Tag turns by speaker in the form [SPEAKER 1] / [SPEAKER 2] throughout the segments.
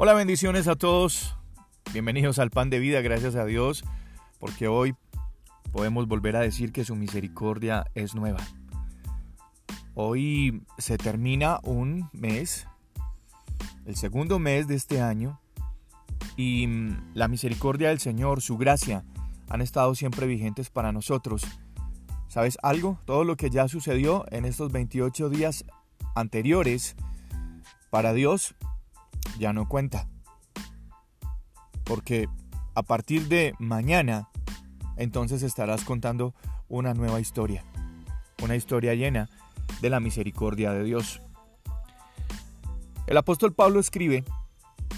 [SPEAKER 1] Hola, bendiciones a todos. Bienvenidos al pan de vida, gracias a Dios, porque hoy podemos volver a decir que su misericordia es nueva. Hoy se termina un mes, el segundo mes de este año, y la misericordia del Señor, su gracia, han estado siempre vigentes para nosotros. ¿Sabes algo? Todo lo que ya sucedió en estos 28 días anteriores, para Dios ya no cuenta. Porque a partir de mañana, entonces estarás contando una nueva historia. Una historia llena de la misericordia de Dios. El apóstol Pablo escribe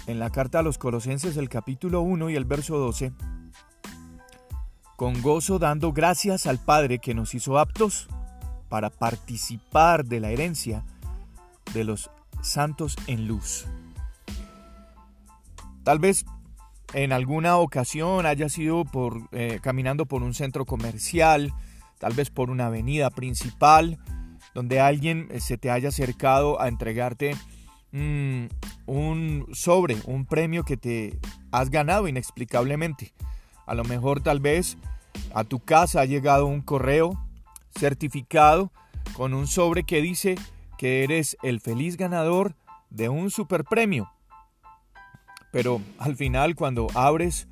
[SPEAKER 1] en la carta a los Colosenses el capítulo 1 y el verso 12, con gozo dando gracias al Padre que nos hizo aptos para participar de la herencia de los santos en luz. Tal vez en alguna ocasión haya sido por, eh, caminando por un centro comercial, tal vez por una avenida principal, donde alguien eh, se te haya acercado a entregarte mm, un sobre, un premio que te has ganado inexplicablemente. A lo mejor tal vez a tu casa ha llegado un correo certificado con un sobre que dice que eres el feliz ganador de un super premio. Pero al final cuando abres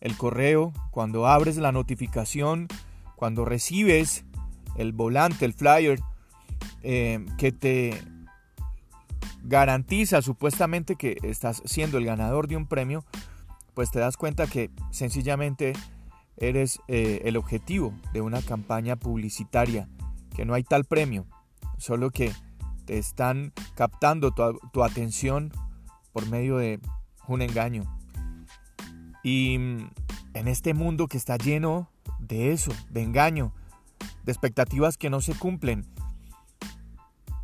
[SPEAKER 1] el correo, cuando abres la notificación, cuando recibes el volante, el flyer eh, que te garantiza supuestamente que estás siendo el ganador de un premio, pues te das cuenta que sencillamente eres eh, el objetivo de una campaña publicitaria, que no hay tal premio, solo que te están captando tu atención por medio de un engaño. Y mm, en este mundo que está lleno de eso, de engaño, de expectativas que no se cumplen,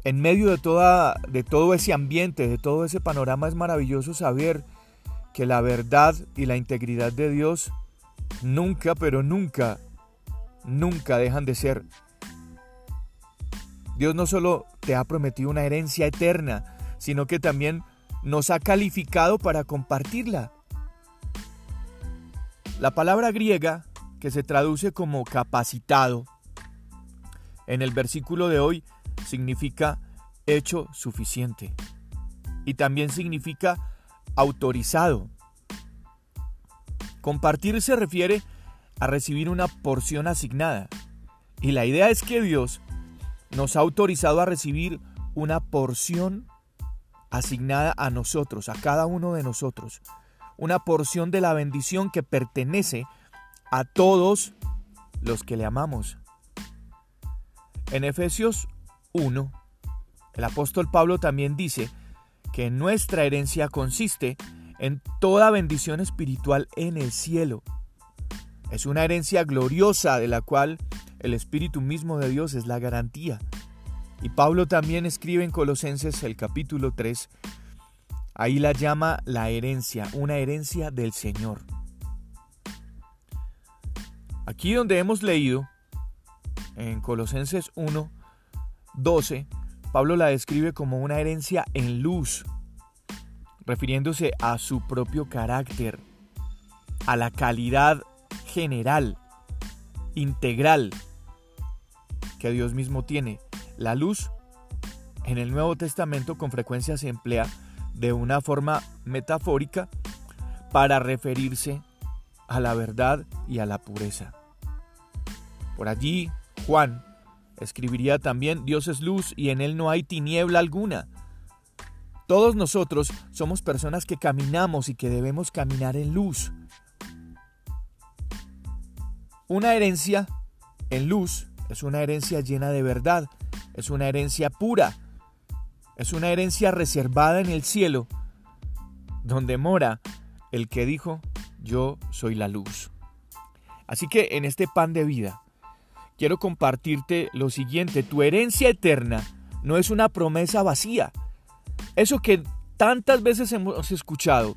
[SPEAKER 1] en medio de, toda, de todo ese ambiente, de todo ese panorama, es maravilloso saber que la verdad y la integridad de Dios nunca, pero nunca, nunca dejan de ser. Dios no solo te ha prometido una herencia eterna, sino que también nos ha calificado para compartirla. La palabra griega, que se traduce como capacitado, en el versículo de hoy significa hecho suficiente y también significa autorizado. Compartir se refiere a recibir una porción asignada y la idea es que Dios nos ha autorizado a recibir una porción asignada a nosotros, a cada uno de nosotros, una porción de la bendición que pertenece a todos los que le amamos. En Efesios 1, el apóstol Pablo también dice que nuestra herencia consiste en toda bendición espiritual en el cielo. Es una herencia gloriosa de la cual el Espíritu mismo de Dios es la garantía. Y Pablo también escribe en Colosenses el capítulo 3, ahí la llama la herencia, una herencia del Señor. Aquí donde hemos leído, en Colosenses 1, 12, Pablo la describe como una herencia en luz, refiriéndose a su propio carácter, a la calidad general, integral que Dios mismo tiene la luz en el Nuevo Testamento con frecuencia se emplea de una forma metafórica para referirse a la verdad y a la pureza. Por allí, Juan escribiría también, Dios es luz y en él no hay tiniebla alguna. Todos nosotros somos personas que caminamos y que debemos caminar en luz. Una herencia en luz es una herencia llena de verdad, es una herencia pura, es una herencia reservada en el cielo, donde mora el que dijo, yo soy la luz. Así que en este pan de vida, quiero compartirte lo siguiente, tu herencia eterna no es una promesa vacía. Eso que tantas veces hemos escuchado,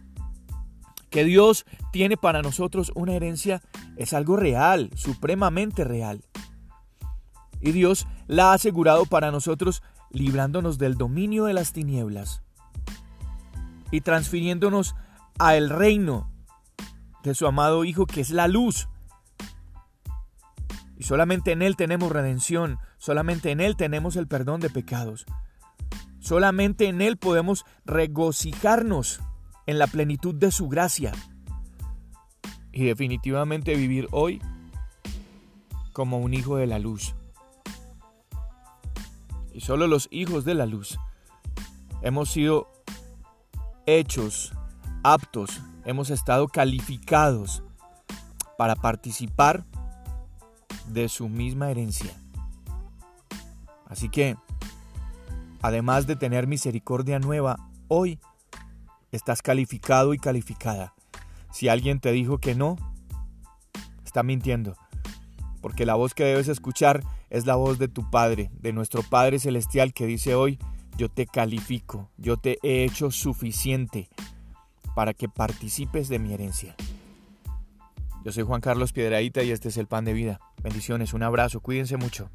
[SPEAKER 1] que Dios tiene para nosotros una herencia, es algo real, supremamente real. Y Dios la ha asegurado para nosotros librándonos del dominio de las tinieblas. y transfiriéndonos a el reino de su amado Hijo que es la luz. Y solamente en Él tenemos redención, solamente en Él tenemos el perdón de pecados. Solamente en Él podemos regocijarnos en la plenitud de su gracia. Y definitivamente vivir hoy como un hijo de la luz. Y solo los hijos de la luz hemos sido hechos, aptos, hemos estado calificados para participar de su misma herencia. Así que, además de tener misericordia nueva, hoy estás calificado y calificada. Si alguien te dijo que no, está mintiendo, porque la voz que debes escuchar es la voz de tu Padre, de nuestro Padre Celestial que dice hoy, yo te califico, yo te he hecho suficiente para que participes de mi herencia. Yo soy Juan Carlos Piedraíta y este es el Pan de Vida. Bendiciones, un abrazo, cuídense mucho.